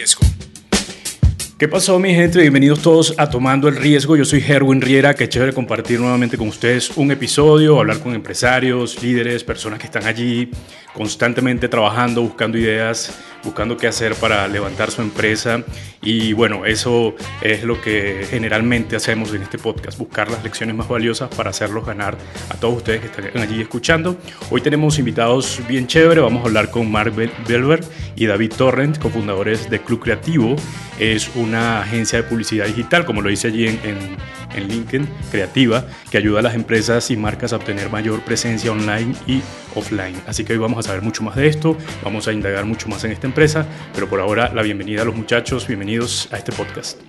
riesgo. ¿Qué pasó mi gente? Bienvenidos todos a Tomando el Riesgo. Yo soy Herwin Riera, que chévere compartir nuevamente con ustedes un episodio, hablar con empresarios, líderes, personas que están allí constantemente trabajando, buscando ideas, buscando qué hacer para levantar su empresa. Y bueno, eso es lo que generalmente hacemos en este podcast, buscar las lecciones más valiosas para hacerlos ganar a todos ustedes que están allí escuchando. Hoy tenemos invitados bien chévere, vamos a hablar con Mark Belver y David Torrent, cofundadores de Club Creativo. Es una agencia de publicidad digital, como lo dice allí en, en en LinkedIn creativa que ayuda a las empresas y marcas a obtener mayor presencia online y offline. Así que hoy vamos a saber mucho más de esto, vamos a indagar mucho más en esta empresa, pero por ahora la bienvenida a los muchachos, bienvenidos a este podcast.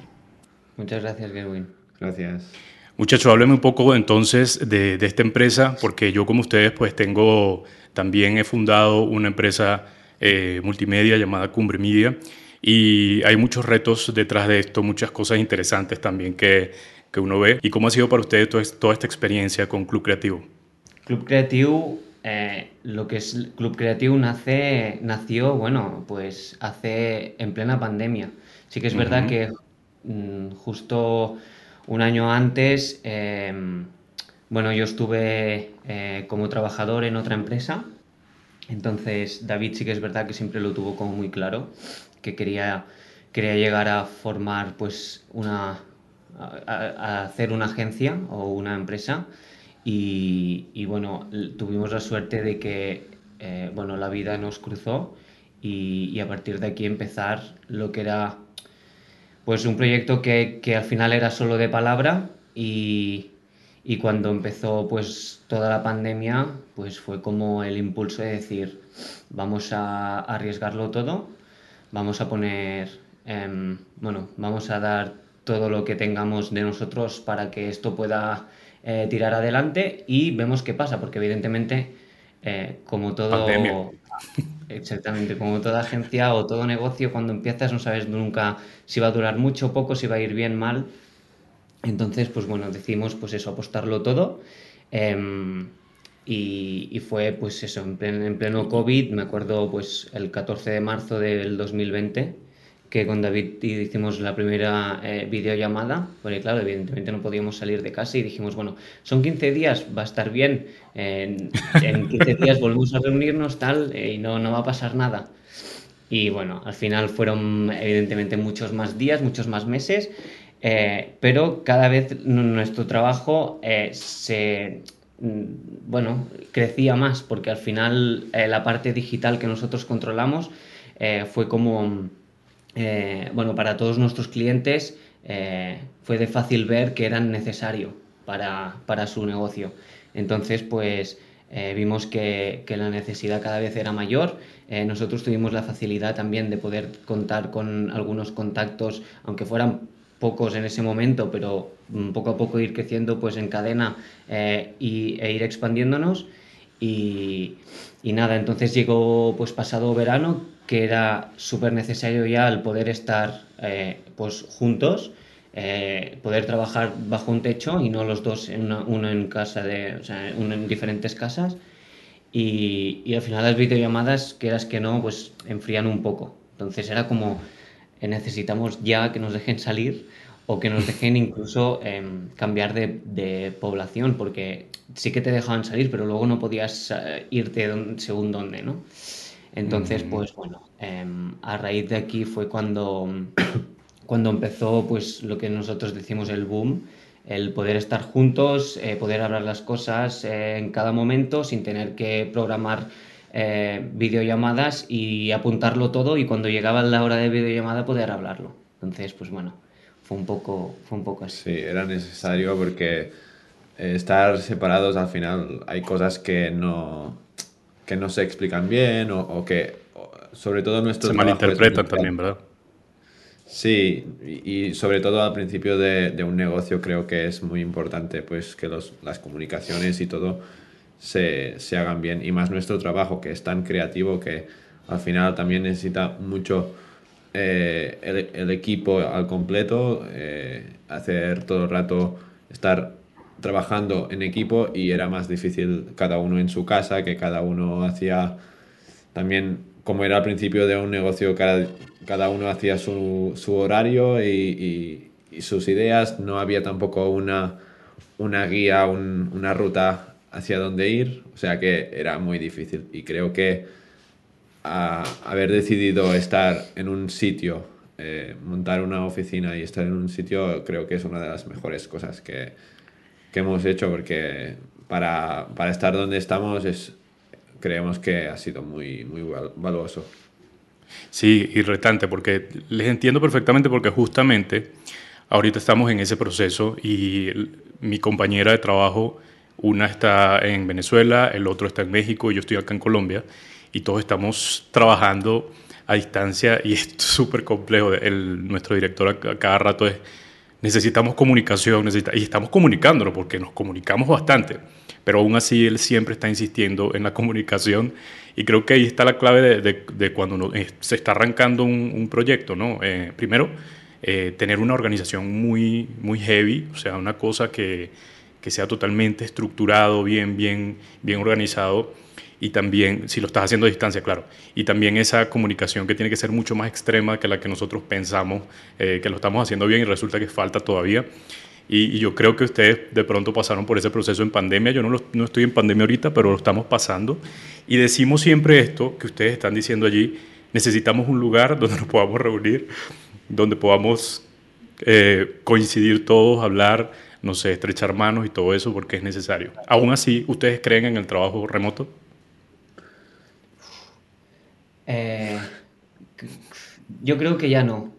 Muchas gracias, Gerwin. Gracias. Muchachos, hábleme un poco entonces de, de, esta empresa, porque yo como ustedes pues tengo, también he fundado una empresa eh, multimedia llamada Cumbre Media y hay muchos retos detrás de esto, muchas cosas interesantes también que, que uno ve. ¿Y cómo ha sido para ustedes toda, toda esta experiencia con Club Creativo? Club Creativo eh, lo que es Club Creativo nace, nació, bueno, pues hace en plena pandemia. Sí que es verdad que mm, justo un año antes, em, bueno, yo estuve eh, como trabajador en otra empresa. Entonces, David sí que es verdad que siempre lo tuvo como muy claro, que quería, quería llegar a formar pues una, a hacer una agencia o una empresa y, bueno, tuvimos la suerte de que eh, bueno, la vida nos cruzó y, a partir de aquí empezar lo que era pues un proyecto que, que al final era solo de palabra y, y, cuando empezó pues toda la pandemia pues fue como el impulso de decir vamos a arriesgarlo todo, vamos a poner, eh, bueno, vamos a dar todo lo que tengamos de nosotros para que esto pueda eh, tirar adelante y vemos qué pasa, porque evidentemente, eh, como todo... Exactamente, como toda agencia o todo negocio, cuando empiezas no sabes nunca si va a durar mucho o poco, si va a ir bien, mal. Entonces, pues bueno, decidimos pues eso, apostarlo todo. Em, y, y, fue pues eso, en pleno, en pleno COVID, me acuerdo pues el 14 de marzo del 2020 que con David hicimos la primera eh, videollamada, porque claro, evidentemente no podíamos salir de casa y dijimos, bueno, son 15 días, va a estar bien, en, 15 días volvemos a reunirnos tal eh, y no, no va a pasar nada. Y bueno, al final fueron evidentemente muchos más días, muchos más meses, eh, pero cada vez nuestro trabajo se, mm, bueno, crecía más, porque al final la parte digital que nosotros controlamos fue como eh, bueno, para todos nuestros clientes eh, fue de fácil ver que eran necesario para, para su negocio. Entonces, pues eh, vimos que, que, la necesidad cada vez era mayor. nosotros tuvimos la facilidad también de poder contar con algunos contactos, aunque fueran pocos en ese momento, pero mm, poco a poco ir creciendo pues en cadena y, e ir expandiéndonos. Y, y nada, entonces llegó pues pasado verano, que era súper necesario ya el poder estar eh, pues juntos, eh, poder trabajar bajo un techo y no los dos en uno en casa de, o sea, uno en diferentes casas. Y, y, al final las videollamadas, quieras que no, pues enfrían un poco. Entonces era como eh, necesitamos ya que nos dejen salir o que nos dejen incluso eh, cambiar de, de, población, porque sí que te dejaban salir, pero luego no podías uh, irte según dónde, ¿no? Entonces, pues bueno, eh, a raíz de aquí fue cuando, cuando empezó pues lo que nosotros decimos el boom, el poder estar juntos, eh, poder hablar las cosas eh, en cada momento sin tener que programar eh, videollamadas y apuntarlo todo y cuando llegaba la hora de videollamada poder hablarlo. Entonces, pues bueno, fue un poco, fue un poco así. Sí, era necesario porque estar separados al final hay cosas que no, que no se explican bien o, o que, o, sobre todo nuestro Se malinterpretan también, ¿verdad? Sí, y, y, sobre todo al principio de, de, un negocio creo que es muy importante pues que los, las comunicaciones y todo se, se hagan bien y más nuestro trabajo que es tan creativo que al final también necesita mucho eh, el, el, equipo al completo, eh, hacer todo el rato, estar trabajando en equipo y era más difícil cada uno en su casa, que cada uno hacía también como era al principio de un negocio, cada, cada uno hacía su, su horario y, y, sus ideas, no había tampoco una, una guía, un, una ruta hacia dónde ir, o sea que era muy difícil. Y creo que a, haber decidido estar en un sitio, eh, montar una oficina y estar en un sitio, creo que es una de las mejores cosas que, que hemos hecho, porque para, para estar donde estamos es, creemos que ha sido muy, muy valioso. Sí, y retante, porque les entiendo perfectamente porque justamente ahorita estamos en ese proceso y mi compañera de trabajo, una está en Venezuela, el otro está en México y yo estoy acá en Colombia y todos estamos trabajando a distancia y es súper complejo. El, nuestro director a, cada rato es, necesitamos comunicación, necesita, y estamos comunicándonos porque nos comunicamos bastante pero aún así él siempre está insistiendo en la comunicación y creo que ahí está la clave de, cuando uno, eh, se está arrancando un, proyecto, ¿no? Eh, primero, eh, tener una organización muy, muy heavy, o sea, una cosa que, que, sea totalmente estructurado, bien, bien, bien organizado y también, si lo estás haciendo a distancia, claro, y también esa comunicación que tiene que ser mucho más extrema que la que nosotros pensamos que lo estamos haciendo bien y resulta que falta todavía. Y, yo creo que ustedes de pronto pasaron por ese proceso en pandemia. Yo no, no estoy en pandemia ahorita, pero lo estamos pasando. Y decimos siempre esto que ustedes están diciendo allí. Necesitamos un lugar donde nos podamos reunir, donde podamos eh, coincidir todos, hablar, no sé, estrechar manos y todo eso porque es necesario. Aún así, ¿ustedes creen en el trabajo remoto? Eh, yo creo que ya no.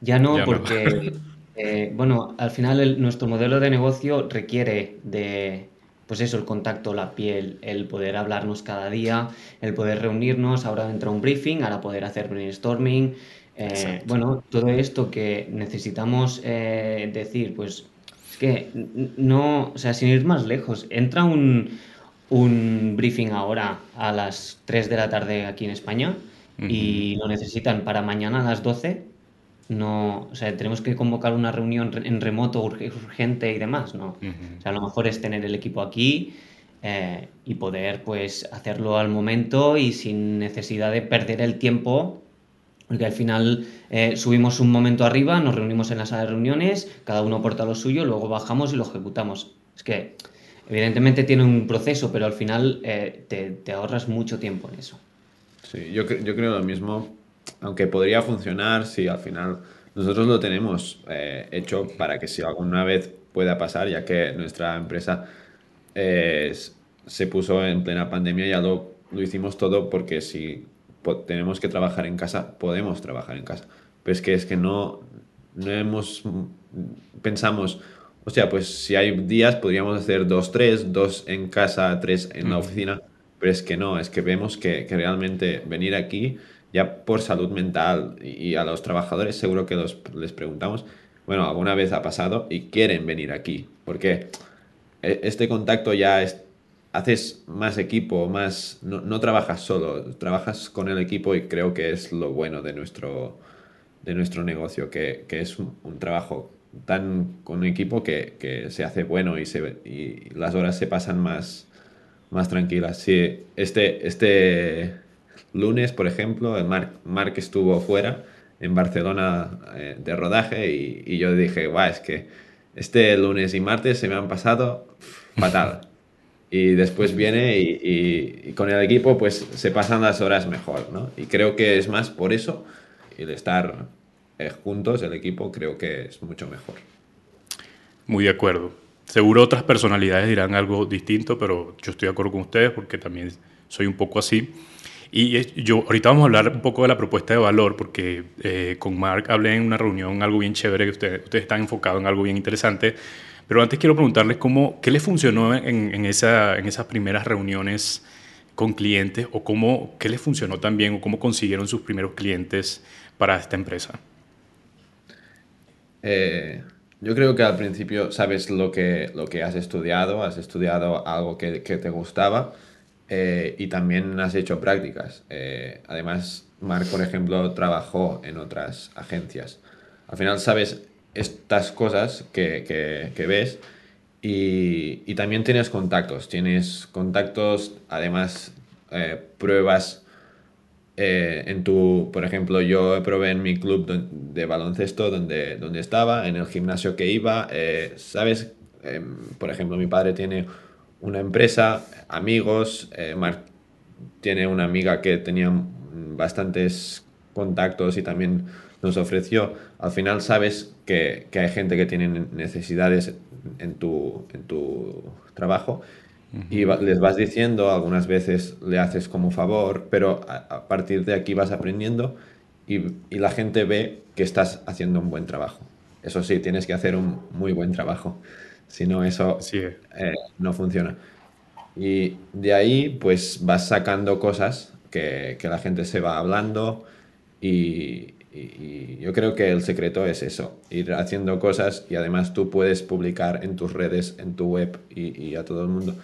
Ya no, porque Eh, bueno, al final nuestro modelo de negocio requiere de, pues eso, el contacto, la piel, el poder hablarnos cada día, el poder reunirnos, ahora entra un briefing, ahora poder hacer brainstorming. Eh, bueno, todo esto que necesitamos eh, decir, pues es que no, o sea, sin ir más lejos, entra un, un briefing ahora a las 3 de la tarde aquí en España y lo necesitan para mañana a las 12 no, o sea, tenemos que convocar una reunión en remoto urgente y demás, ¿no? O sea, a lo mejor es tener el equipo aquí eh, y poder, pues, hacerlo al momento y sin necesidad de perder el tiempo, porque al final eh, subimos un momento arriba, nos reunimos en la sala de reuniones, cada uno aporta lo suyo, luego bajamos y lo ejecutamos. Es que, evidentemente tiene un proceso, pero al final eh, te, ahorras mucho tiempo en eso. Sí, yo, creo lo mismo aunque podría funcionar si al final nosotros lo tenemos eh, hecho para que si alguna vez pueda pasar, ya que nuestra empresa eh, se puso en plena pandemia, ya lo, hicimos todo porque si tenemos que trabajar en casa, podemos trabajar en casa. Pero es que es que no, no hemos, pensamos, o sea, pues si hay días podríamos hacer dos, tres, dos en casa, tres en la oficina, pero es que no, es que vemos que, que realmente venir aquí ya por salud mental y a los trabajadores seguro que les preguntamos, bueno, alguna vez ha pasado y quieren venir aquí, porque e, este contacto ya es, haces más equipo, más, no, trabajas solo, trabajas con el equipo y creo que es lo bueno de nuestro, de nuestro negocio, que, es un, trabajo tan con equipo que, se hace bueno y, se, y las horas se pasan más, más tranquilas. Sí, este, este lunes, por ejemplo, el Mark, estuvo fuera en Barcelona eh, de rodaje y, yo dije, guau, es que este lunes y martes se me han pasado fatal. y después viene y, con el equipo pues se pasan las horas mejor, ¿no? Y creo que es más por eso, el estar eh, juntos, el equipo, creo que es mucho mejor. Muy de acuerdo. Seguro otras personalidades dirán algo distinto, pero yo estoy de acuerdo con ustedes porque también soy un poco así. Y yo, ahorita vamos a hablar un poco de la propuesta de valor, porque eh, con Mark hablé en una reunión algo bien chévere, que ustedes, ustedes están enfocados en algo bien interesante. Pero antes quiero preguntarles cómo, qué les funcionó en, en, esa, en esas primeras reuniones con clientes o cómo, qué les funcionó también o cómo consiguieron sus primeros clientes para esta empresa. Eh, yo creo que al principio sabes lo que, lo que has estudiado, has estudiado algo que, que te gustaba eh, y también has hecho prácticas. Eh, además, Marc, por ejemplo, trabajó en otras agencias. Al final sabes estas cosas que, que, ves y, y, también tienes contactos. Tienes contactos, además eh, pruebas eh, en tu, por ejemplo, yo probé en mi club de baloncesto donde, donde estaba, en el gimnasio que iba, eh, ¿sabes? Em, por ejemplo, mi padre tiene una empresa, amigos, eh, tiene una amiga que tenía bastantes contactos y también nos ofreció. Al final sabes que, que hay gente que tiene necesidades en tu, en tu trabajo y les vas diciendo, algunas veces le haces como favor, pero a, partir de aquí vas aprendiendo y, y, la gente ve que estás haciendo un buen trabajo. Eso sí, tienes que hacer un muy buen trabajo, si no eso eh, no funciona. Y de ahí pues vas sacando cosas que, que la gente se va hablando y, y, yo creo que el secreto es eso, ir haciendo cosas y además tú puedes publicar en tus redes, en tu web y, y a todo el mundo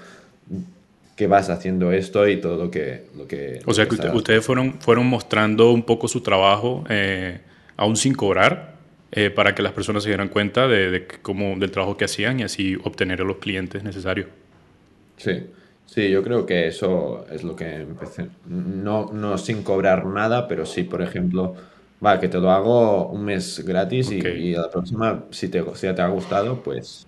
que vas haciendo esto y todo lo que... Lo que o sea, que ustedes fueron, fueron mostrando un poco su trabajo, eh, aún sin cobrar, eh, para que las personas se dieran cuenta de, cómo, del trabajo que hacían y así obtener a los clientes necesarios. Sí, sí, yo creo que eso es lo que empecé. No, no sin cobrar nada, pero sí, por ejemplo, va, que te lo hago un mes gratis y, y, la próxima, si te, si te ha gustado, pues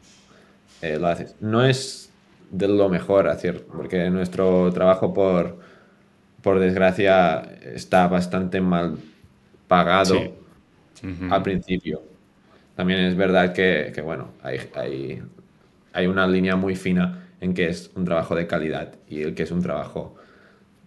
eh, lo haces. No es de lo mejor hacer, porque nuestro trabajo, por, por desgracia, está bastante mal pagado al principio. También es verdad que, que bueno, hay, hay, hay, una línea muy fina en que es un trabajo de calidad y el que es un trabajo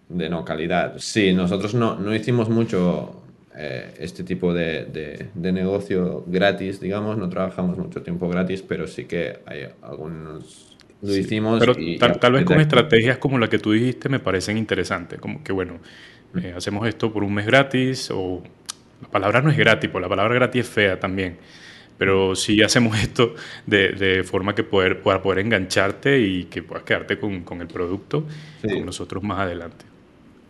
de no calidad. Sí, nosotros no, no hicimos mucho eh, este tipo de, de, de, negocio gratis, digamos, no trabajamos mucho tiempo gratis, pero sí que hay algunos lo hicimos. Pero tal, vez con estrategias como la que tú dijiste me parecen interesantes. Como que, bueno, eh, hacemos esto por un mes gratis o... La palabra no es gratis, porque la palabra gratis es fea también. Pero sí hacemos esto de, de forma que poder, para poder engancharte y que puedas quedarte con, con el producto con nosotros más adelante.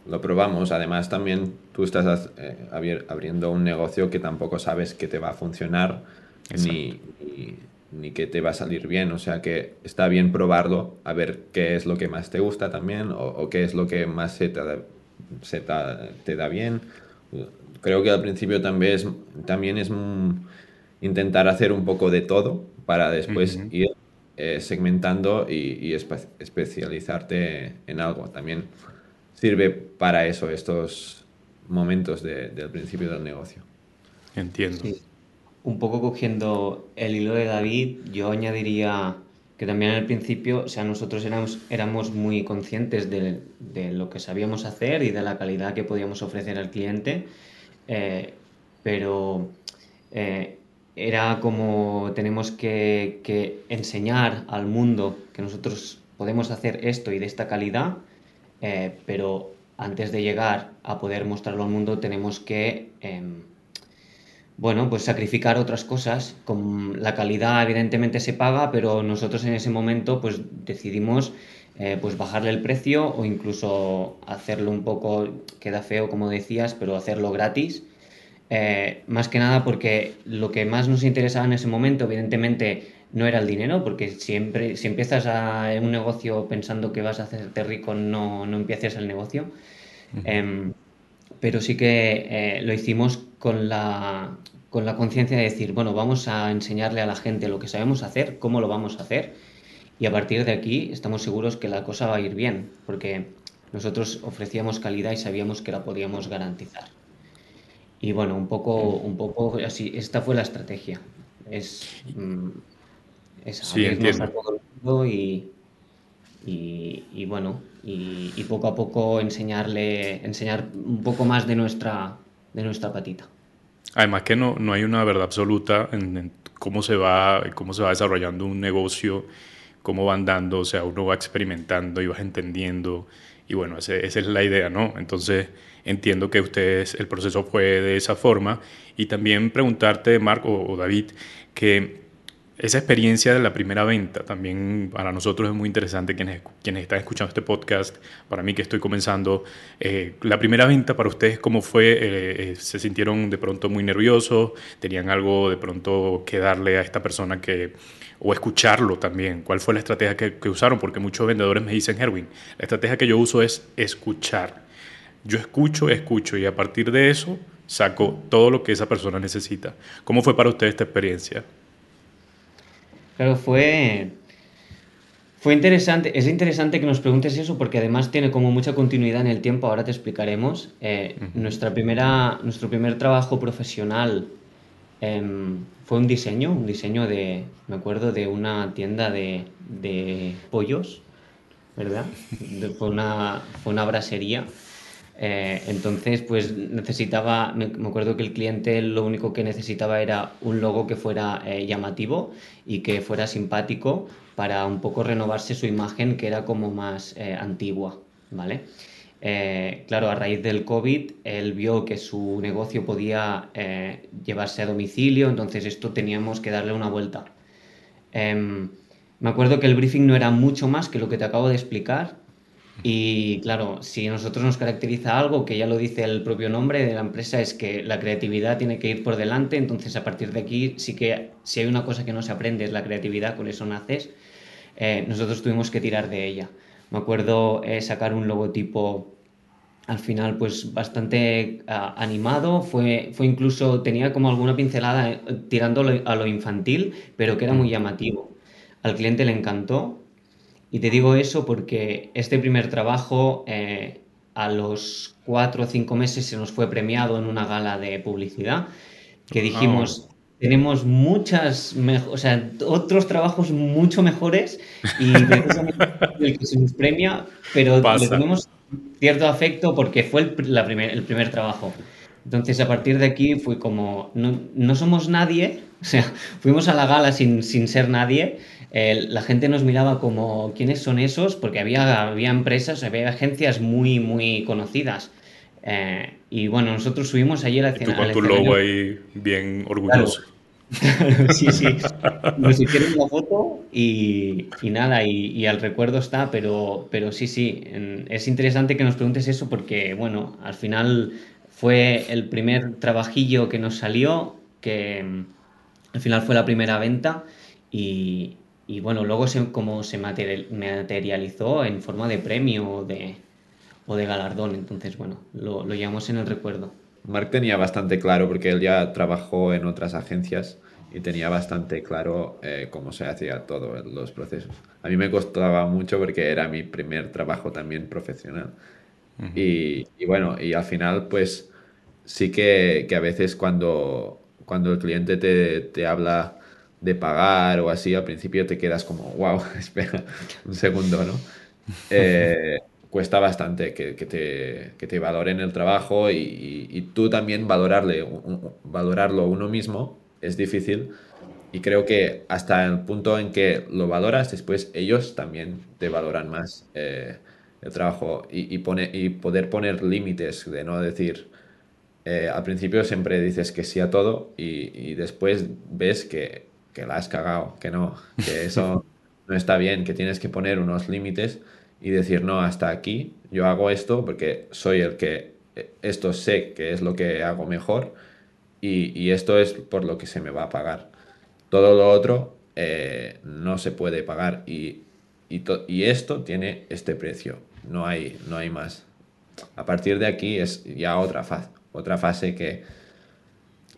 Lo probamos. Además, también tú estás eh, abriendo un negocio que tampoco sabes que te va a funcionar ni, ni que te va a salir bien. O sea que está bien probarlo, a ver qué es lo que más te gusta también o, qué es lo que más se, te da, se te, da bien. Creo que al principio también es, también es intentar hacer un poco de todo para después ir eh, segmentando y, especializarte en algo. También sirve para eso estos momentos del principio del negocio. Entiendo un poco cogiendo el hilo de David, yo añadiría que también al principio, o sea, nosotros éramos, éramos muy conscientes de, lo que sabíamos hacer y de la calidad que podíamos ofrecer al cliente, eh, pero eh, era como tenemos que, que, enseñar al mundo que nosotros podemos hacer esto y de esta calidad, eh, pero antes de llegar a poder mostrarlo al mundo tenemos que em, bueno, pues sacrificar otras cosas. Con la calidad evidentemente se paga, pero nosotros en ese momento pues decidimos eh, pues bajarle el precio o incluso hacerlo un poco, queda feo como decías, pero hacerlo gratis. Eh, más que nada porque lo que más nos interesaba en ese momento evidentemente no era el dinero, porque siempre si empiezas a, un negocio pensando que vas a hacerte rico no, no empieces el negocio. Em, pero sí que eh, lo hicimos con la, con la conciencia de decir, bueno, vamos a enseñarle a la gente lo que sabemos hacer, cómo lo vamos a hacer, y a partir de aquí estamos seguros que la cosa va a ir bien, porque nosotros ofrecíamos calidad y sabíamos que la podíamos garantizar. Y bueno, un poco, un poco así, esta fue la estrategia. Es, mm, es abrirnos a todo el mundo y, y, bueno, y, y, poco a poco enseñarle, enseñar un poco más de nuestra, de nuestra patita. Además que no, no hay una verdad absoluta en, cómo, se va, cómo se va desarrollando un negocio, cómo van dando, o sea, uno va experimentando y vas entendiendo. Y bueno, esa es la idea, ¿no? Entonces entiendo que ustedes, el proceso fue de esa forma. Y también preguntarte, Marco o David, que esa experiencia de la primera venta también para nosotros es muy interesante quienes, quienes están escuchando este podcast, para mí que estoy comenzando. Eh, la primera venta para ustedes, ¿cómo fue? Eh, eh, ¿Se sintieron de pronto muy nerviosos? ¿Tenían algo de pronto que darle a esta persona que, o escucharlo también? ¿Cuál fue la estrategia que, que usaron? Porque muchos vendedores me dicen, Herwin, la estrategia que yo uso es escuchar. yo escucho, escucho y a partir de eso saco todo lo que esa persona necesita. ¿Cómo fue para usted esta experiencia? Claro, fue, fue interesante. Es interesante que nos preguntes eso porque además tiene como mucha continuidad en el tiempo. Ahora te explicaremos. Eh, nuestra primera, nuestro primer trabajo profesional em, fue un diseño, un diseño de, me acuerdo, de una tienda de, de pollos, ¿verdad? fue, una, fue una brasería. Eh, entonces, pues necesitaba, me, acuerdo que el cliente lo único que necesitaba era un logo que fuera eh, llamativo y que fuera simpático para un poco renovarse su imagen que era como más eh, antigua, ¿vale? claro, a raíz del COVID, él vio que su negocio podía llevarse a domicilio, entonces esto teníamos que darle una vuelta. Em, me acuerdo que el briefing no era mucho más que lo que te acabo de explicar, y claro, si nosotros nos caracteriza algo, que ya lo dice el propio nombre de la empresa, es que la creatividad tiene que ir por delante, entonces a partir de aquí sí que si hay una cosa que no se aprende es la creatividad, con eso naces, eh, nosotros tuvimos que tirar de ella. Me acuerdo eh, sacar un logotipo al final pues bastante ah, animado, fue, fue incluso, tenía como alguna pincelada eh, tirándolo a lo infantil, pero que era muy llamativo. Al cliente le encantó y te digo eso porque este primer trabajo eh, a los cuatro o cinco meses se nos fue premiado en una gala de publicidad que dijimos, tenemos muchas, o sea, otros trabajos mucho mejores y el que se nos premia, pero le tenemos cierto afecto porque fue el, la primer, el primer trabajo. Entonces, a partir de aquí fue como, no, no, somos nadie, o sea, fuimos a la gala sin, sin ser nadie la gente nos miraba como, ¿quiénes son esos? Porque había, había empresas, había agencias muy, muy conocidas. Eh, y bueno, nosotros subimos ayer a tú con tu logo ahí bien orgulloso. sí, sí. Nos hicieron la foto y, y nada, y, y, al recuerdo está, pero, pero sí, sí. Es interesante que nos preguntes eso porque, bueno, al final fue el primer trabajillo que nos salió, que mm, al final fue la primera venta y, y bueno, luego se, como se materializó en forma de premio o de, o de galardón. Entonces, bueno, lo, lo llevamos en el recuerdo. Mark tenía bastante claro, porque él ya trabajó en otras agencias y tenía bastante claro eh, cómo se hacía todo los procesos. A mí me costaba mucho porque era mi primer trabajo también profesional. y, y, bueno, y al final pues sí que, que, a veces cuando, cuando el cliente te, te habla de pagar o así, al principio te quedas como, wow, espera un segundo, ¿no? Eh, cuesta bastante que, te, que, te, valoren el trabajo y, tú también valorarle, valorarlo uno mismo es difícil y creo que hasta el punto en que lo valoras, después ellos también te valoran más eh, el trabajo y, pone, y poder poner límites de no decir, eh, al principio siempre dices que sí a todo y después ves que que la has cagado, que no, que eso no está bien, que tienes que poner unos límites y decir, no, hasta aquí yo hago esto porque soy el que esto sé que es lo que hago mejor y, esto es por lo que se me va a pagar. Todo lo otro eh, no se puede pagar y, y, esto tiene este precio, no hay, no hay más. A partir de aquí es ya otra fase, otra fase que,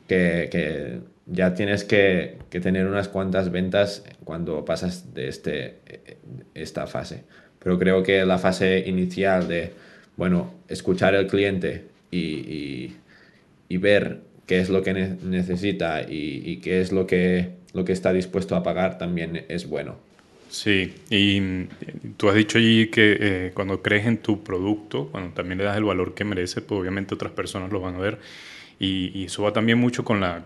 que ya tienes que, tener unas cuantas ventas cuando pasas de este, esta fase. Pero creo que la fase inicial de, bueno, escuchar al cliente y, ver qué es lo que necesita y, qué es lo que, lo que está dispuesto a pagar también es bueno. Sí, y tú has dicho allí que eh, cuando crees en tu producto, bueno, también le das el valor que merece, pues obviamente otras personas lo van a ver. Y, y eso va también mucho con la,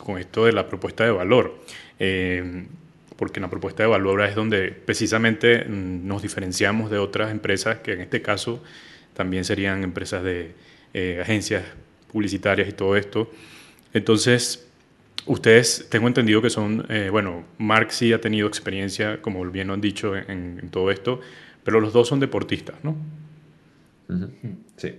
con esto de la propuesta de valor. Eh, porque la propuesta de valor es donde precisamente mm, nos diferenciamos de otras empresas que en este caso también serían empresas de eh, agencias publicitarias y todo esto. Entonces, ustedes, tengo entendido que son, eh, bueno, Mark sí ha tenido experiencia, como bien lo han dicho, en, todo esto, pero los dos son deportistas, ¿no? Sí.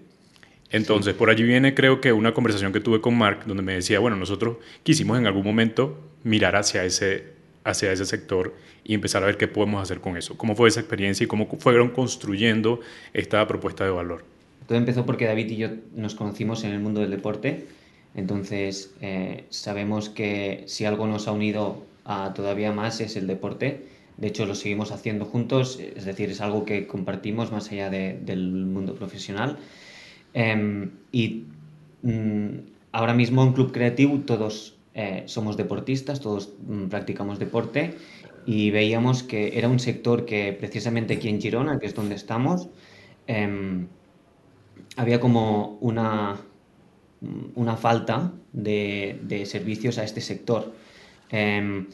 Entonces, por allí viene creo que una conversación que tuve con Mark, donde me decía, bueno, nosotros quisimos en algún momento mirar hacia ese, hacia ese sector y empezar a ver qué podemos hacer con eso. ¿Cómo fue esa experiencia y cómo fueron construyendo esta propuesta de valor? todo empezó porque David y yo nos conocimos en el mundo del deporte, entonces eh, sabemos que si algo nos ha unido a todavía más es el deporte. De hecho, lo seguimos haciendo juntos, es decir, es algo que compartimos más allá del mundo profesional. Em, y mm, ahora mismo en Club Creativo todos eh, somos deportistas, todos mm, practicamos deporte y veíamos que era un sector que precisamente aquí en Girona, que es donde estamos, em, había como una, una falta de, servicios a este sector. Em,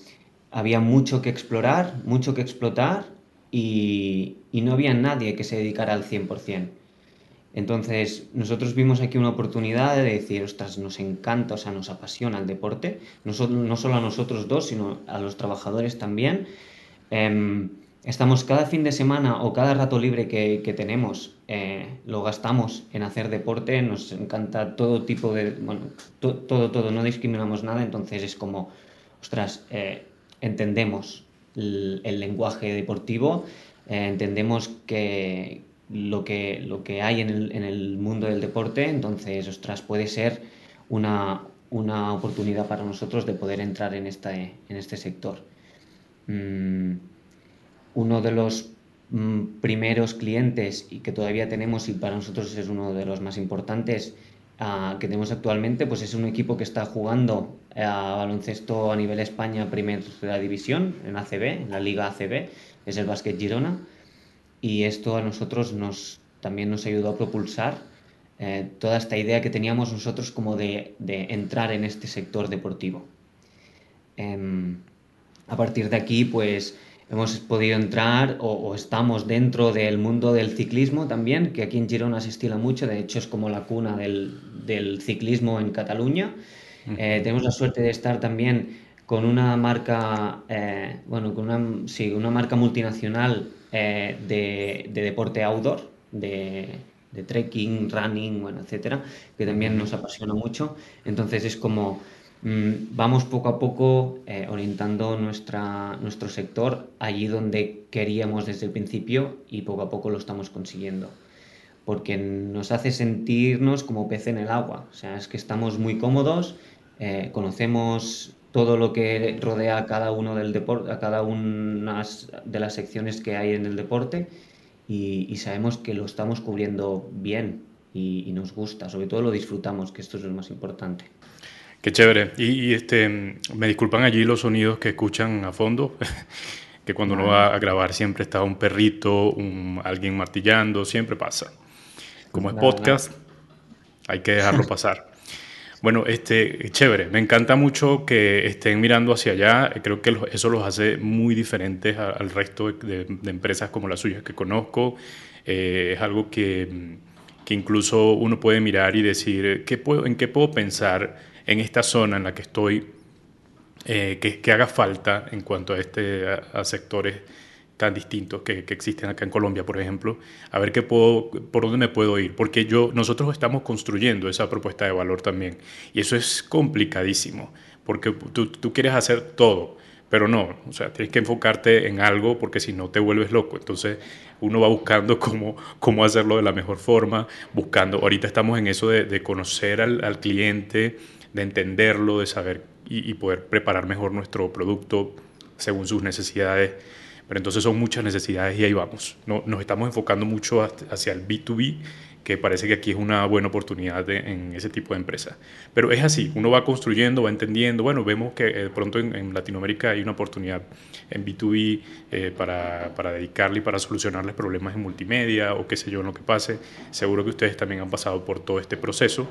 había mucho que explorar, mucho que explotar y, y, no había nadie que se dedicara al 100%. Entonces, nosotros vimos aquí una oportunidad de decir, ostras, nos encanta, o sea, nos apasiona el deporte, no, no solo a nosotros dos, sino a los trabajadores también. Em, estamos cada fin de semana o cada rato libre que, tenemos, eh, lo gastamos en hacer deporte, nos encanta todo tipo de, bueno, todo, todo, no discriminamos nada, entonces es como, ostras, eh, entendemos el, lenguaje deportivo, eh, entendemos que, lo que, lo que hay en el, en el mundo del deporte, entonces, ostras, puede ser una, una oportunidad para nosotros de poder entrar en, esta, en este sector. Mm, uno de los mm, primeros clientes y que todavía tenemos y para nosotros es uno de los más importantes ah, que tenemos actualmente, pues es un equipo que está jugando a baloncesto a nivel España, primera división, en ACB, en la Liga ACB, es el Básquet Girona y esto a nosotros nos, también nos ayudó a propulsar eh, toda esta idea que teníamos nosotros como de, entrar en este sector deportivo. Em, a partir de aquí, pues hemos podido entrar o, estamos dentro del mundo del ciclismo también, que aquí en Girona se estila mucho, de hecho es como la cuna del, ciclismo en Cataluña. Eh, tenemos la suerte de estar también con una marca, eh, bueno, con una, sí, una marca multinacional eh, de, deporte outdoor, de, trekking, running, bueno, etcétera, que también nos apasiona mucho. Entonces es como mm, vamos poco a poco eh, orientando nuestra, nuestro sector allí donde queríamos desde el principio y poco a poco lo estamos consiguiendo. Porque nos hace sentirnos como pez en el agua. O sea, es que estamos muy cómodos, eh, conocemos todo lo que rodea a cada uno del deporte, a cada una de las secciones que hay en el deporte y, sabemos que lo estamos cubriendo bien y, nos gusta, sobre todo lo disfrutamos, que esto es lo más importante. Qué chévere. Y, este, me disculpan allí los sonidos que escuchan a fondo, que cuando uno va a grabar siempre está un perrito, un, alguien martillando, siempre pasa. Como es podcast, hay que dejarlo pasar. Bueno, este, chévere. Me encanta mucho que estén mirando hacia allá. Creo que eso los hace muy diferentes al resto de, empresas como las suyas que conozco. Eh, es algo que, que, incluso uno puede mirar y decir, ¿qué puedo, ¿en qué puedo pensar en esta zona en la que estoy eh, que, que, haga falta en cuanto a, este, a sectores tan distintos que, que, existen acá en Colombia, por ejemplo, a ver qué puedo, por dónde me puedo ir, porque yo, nosotros estamos construyendo esa propuesta de valor también, y eso es complicadísimo, porque tú, quieres hacer todo, pero no, o sea, tienes que enfocarte en algo porque si no te vuelves loco, entonces uno va buscando cómo, cómo hacerlo de la mejor forma, buscando, ahorita estamos en eso de, conocer al, cliente, de entenderlo, de saber y poder preparar mejor nuestro producto según sus necesidades pero entonces son muchas necesidades y ahí vamos. No, nos estamos enfocando mucho hacia el B2B, que parece que aquí es una buena oportunidad en ese tipo de empresas. Pero es así, uno va construyendo, va entendiendo, bueno, vemos que de pronto en, Latinoamérica hay una oportunidad en B2B eh, para, para, dedicarle y para solucionarles problemas en multimedia o qué sé yo, en lo que pase. Seguro que ustedes también han pasado por todo este proceso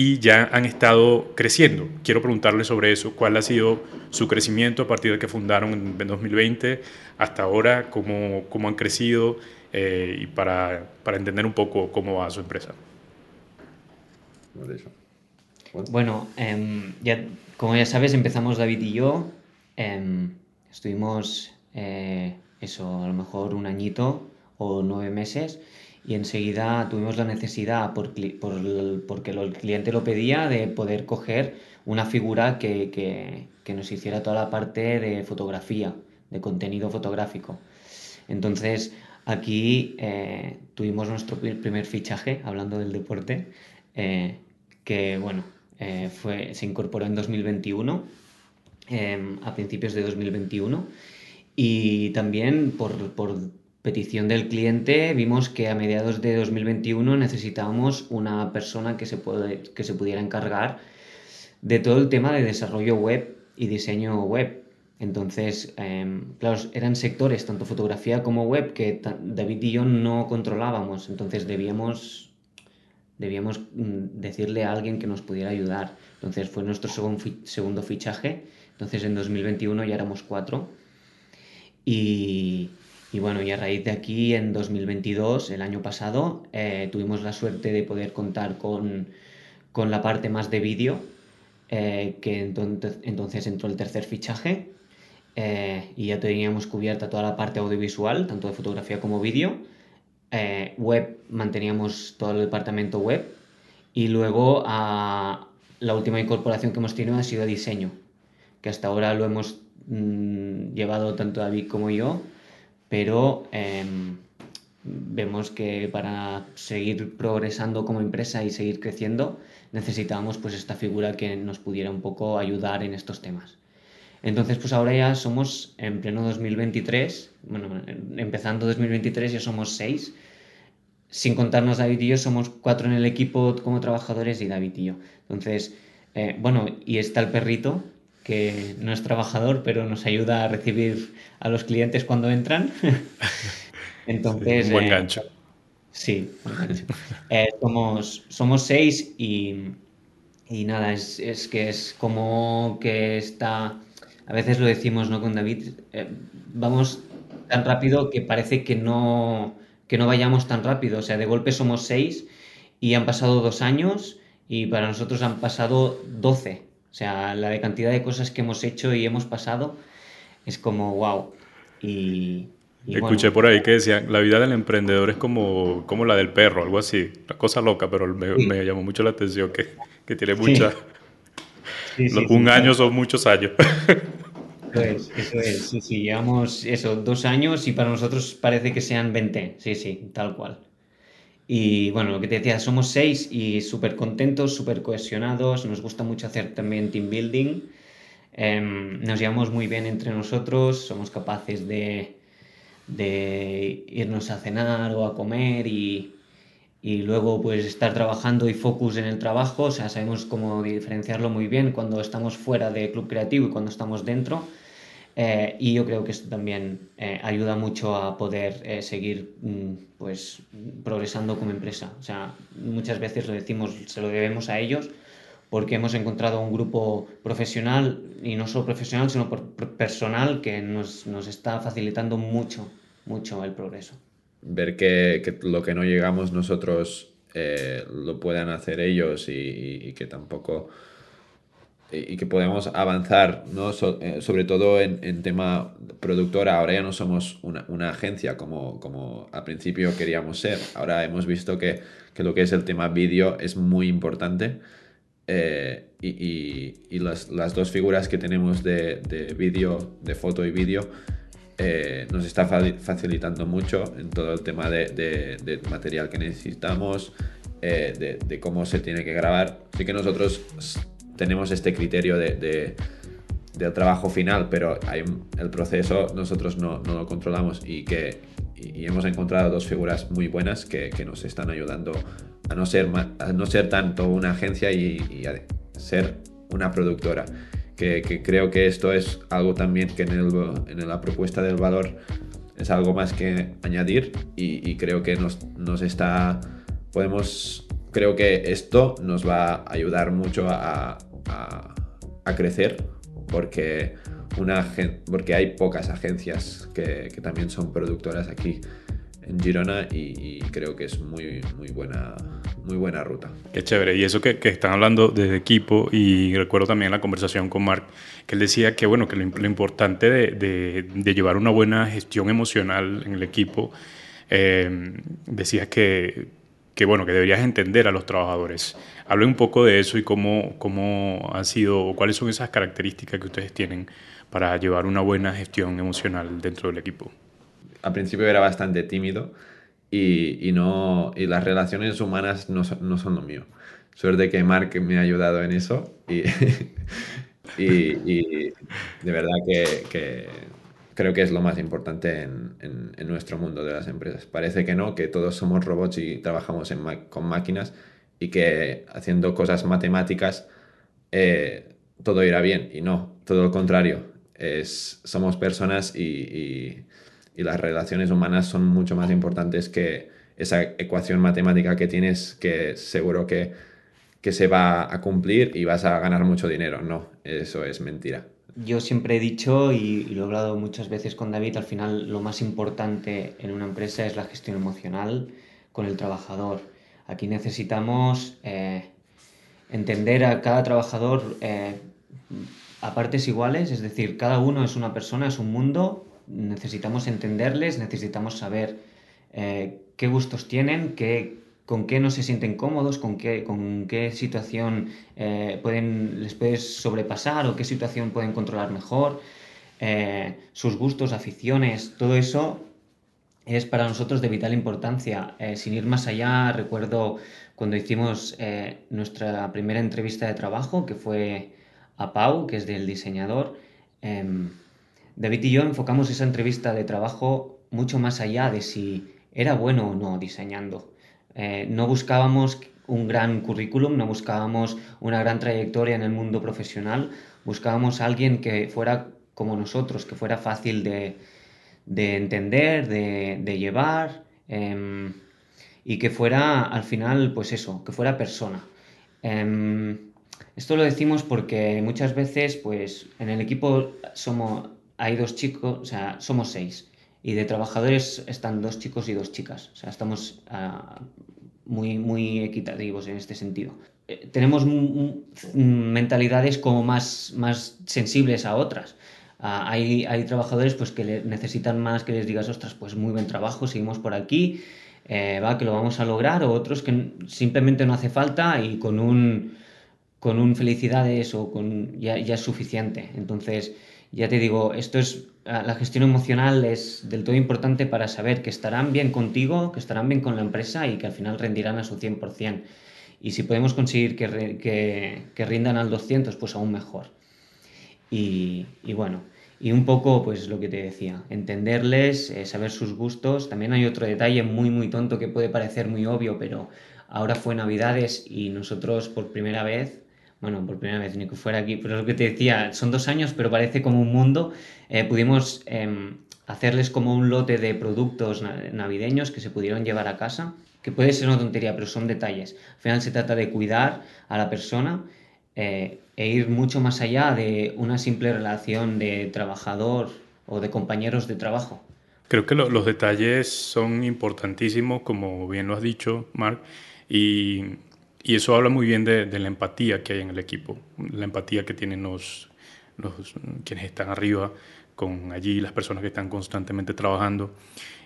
y ya han estado creciendo. Quiero preguntarle sobre eso, cuál ha sido su crecimiento a partir de que fundaron en 2020 hasta ahora, cómo, cómo han crecido eh, y para, para, entender un poco cómo va su empresa. Bueno, em, ya, como ya sabes, empezamos David y yo. Em, estuvimos eh, eso, a lo mejor un añito o nueve meses y enseguida tuvimos la necesidad, por, porque el cliente lo pedía, de poder coger una figura que, nos hiciera toda la parte de fotografía, de contenido fotográfico. Entonces, aquí eh, tuvimos nuestro primer fichaje, hablando del deporte, eh, que bueno, fue, se incorporó en 2021, em, a principios de 2021, y también por, por petición del cliente vimos que a mediados de 2021 necesitábamos una persona que se, puede, que se pudiera encargar de todo el tema de desarrollo web y diseño web. Entonces, em, claro, eran sectores, tanto fotografía como web, que David y yo no controlábamos. Entonces debíamos, debíamos mm, decirle a alguien que nos pudiera ayudar. Entonces fue nuestro segundo fichaje. Entonces en 2021 ya éramos cuatro. Y, y bueno, y a raíz de aquí, en 2022, el año pasado, eh, tuvimos la suerte de poder contar con, con la parte más de vídeo, eh, que entonces, entonces, entró el tercer fichaje eh, y ya teníamos cubierta toda la parte audiovisual, tanto de fotografía como vídeo. web, manteníamos todo el departamento web y luego a, la última incorporación que hemos tenido ha sido diseño, que hasta ahora lo hemos mm, llevado tanto David como yo pero em, vemos que para seguir progresando como empresa y seguir creciendo necesitábamos pues esta figura que nos pudiera un poco ayudar en estos temas. Entonces pues ahora ya somos en pleno 2023, bueno, empezando 2023 ya somos seis, sin contarnos David y yo, somos cuatro en el equipo como trabajadores y David y yo. Entonces, eh, bueno, y está el perrito, que no es trabajador, pero nos ayuda a recibir a los clientes cuando entran. Entonces. un buen eh, gancho. Sí, gancho. Eh, somos, somos seis y, y nada, es, es, que es como que está. A veces lo decimos, ¿no? Con David, eh, vamos tan rápido que parece que no, que no vayamos tan rápido. O sea, de golpe somos seis y han pasado dos años y para nosotros han pasado doce. O sea, la de cantidad de cosas que hemos hecho y hemos pasado es como wow. Y, Escuché por ahí que decían, la vida del emprendedor es como, como la del perro, algo así. Una cosa loca, pero me, llamó mucho la atención que, que tiene mucha... un año son muchos años. Eso es, eso es. Sí, sí, llevamos eso, dos años y para nosotros parece que sean 20. Sí, sí, tal cual. Y bueno, lo que te decía, somos seis y súper contentos, súper cohesionados, nos gusta mucho hacer también team building, em, nos llevamos muy bien entre nosotros, somos capaces de, de irnos a cenar o a comer y, y, luego pues estar trabajando y focus en el trabajo, o sea, sabemos cómo diferenciarlo muy bien cuando estamos fuera de Club Creativo y cuando estamos dentro. Eh, y yo creo que esto también eh, ayuda mucho a poder eh, seguir mm, pues, progresando como empresa. O sea, muchas veces lo decimos, se lo debemos a ellos porque hemos encontrado un grupo profesional, y no solo profesional, sino personal, que nos, nos, está facilitando mucho, mucho el progreso. Ver que, que lo que no llegamos nosotros lo puedan hacer ellos y, y que tampoco y que podemos avanzar, ¿no? Eh, sobre todo en, en, tema productora. Ahora ya no somos una, una, agencia como, como al principio queríamos ser. Ahora hemos visto que, que lo que es el tema vídeo es muy importante. Eh, y, y, y las, las, dos figuras que tenemos de, de vídeo, de foto y vídeo, eh, nos está facilitando mucho en todo el tema de, de material que necesitamos, de, cómo se tiene que grabar. Así que nosotros tenemos este criterio de, del trabajo final, pero hay el proceso nosotros no, no, lo controlamos y que y hemos encontrado dos figuras muy buenas que, que, nos están ayudando a no ser, a no ser tanto una agencia y, a ser una productora. Que, que, creo que esto es algo también que en, el, en, la propuesta del valor es algo más que añadir y, y creo que nos, nos está podemos creo que esto nos va a ayudar mucho a, a, crecer porque, una, porque hay pocas agencias que, que también son productoras aquí en Girona y, creo que es muy, muy, buena, muy buena ruta. Qué chévere. Y eso que, que, están hablando de equipo y recuerdo también la conversación con Mark, que él decía que, bueno, que lo, importante de, de, de, llevar una buena gestión emocional en el equipo, eh, decía que, que, bueno, que deberías entender a los trabajadores. Hable un poco de eso y cómo, cómo ha sido, o cuáles son esas características que ustedes tienen para llevar una buena gestión emocional dentro del equipo. al principio era bastante tímido y, no, y las relaciones humanas no no son lo mío. Suerte que Mark me ha ayudado en eso y, y, de verdad que, creo que es lo más importante en, nuestro mundo de las empresas. Parece que no, que todos somos robots y trabajamos con máquinas y que haciendo cosas matemáticas eh, todo irá bien y no, todo lo contrario. Somos personas y las relaciones humanas son mucho más importantes que esa ecuación matemática que tienes que seguro que se va a cumplir y vas a ganar mucho dinero. No, eso es mentira. Yo siempre he dicho y, lo he hablado muchas veces con David, al final lo más importante en una empresa es la gestión emocional con el trabajador. Aquí necesitamos eh, entender a cada trabajador eh, a partes iguales, es decir, cada uno es una persona, es un mundo necesitamos entenderles, necesitamos saber eh, qué gustos tienen, qué, con qué no se sienten cómodos, con qué, con qué situación eh, pueden, les puedes sobrepasar o qué situación pueden controlar mejor, eh, sus gustos, aficiones, todo eso es para nosotros de vital importancia. sin ir más allá, recuerdo cuando hicimos nuestra primera entrevista de trabajo, que fue a Pau, que es del diseñador, em, David y yo enfocamos esa entrevista de trabajo mucho más allá de si era bueno o no diseñando. Eh, no buscábamos un gran currículum, no buscábamos una gran trayectoria en el mundo profesional, buscábamos a alguien que fuera como nosotros, que fuera fácil de, entender, de, llevar em, y que fuera al final, pues eso, que fuera persona. Em, esto lo decimos porque muchas veces, pues en el equipo somos, hay dos chicos, o sea, somos seis. Y de trabajadores están dos chicos y dos chicas. O sea, estamos ah, muy, muy equitativos en este sentido. Eh, tenemos mentalidades como más, más sensibles a otras. Ah, hay, hay, trabajadores pues, que necesitan más que les digas, ostras, pues muy buen trabajo, seguimos por aquí, eh, va, que lo vamos a lograr, o otros que simplemente no hace falta y con un, con un felicidades o con, ya, ya es suficiente. Entonces, ya te digo, esto es la gestión emocional es del todo importante para saber que estarán bien contigo, que estarán bien con la empresa y que al final rendirán a su 100%. Y si podemos conseguir que, que, rindan al 200, pues aún mejor. Y, y, bueno, y un poco, pues lo que te decía, entenderles, eh, saber sus gustos. También hay otro detalle muy, muy tonto que puede parecer muy obvio, pero ahora fue Navidades y nosotros por primera vez bueno, por primera vez ni que fuera aquí, pero lo que te decía, son dos años, pero parece como un mundo. Eh, pudimos em, hacerles como un lote de productos navideños que se pudieron llevar a casa, que puede ser una tontería, pero son detalles. Al final se trata de cuidar a la persona eh, e ir mucho más allá de una simple relación de trabajador o de compañeros de trabajo. Creo que los detalles son importantísimos, como bien lo has dicho, Mark, y y eso habla muy bien de, la empatía que hay en el equipo, la empatía que tienen los, los, quienes están arriba con allí, las personas que están constantemente trabajando.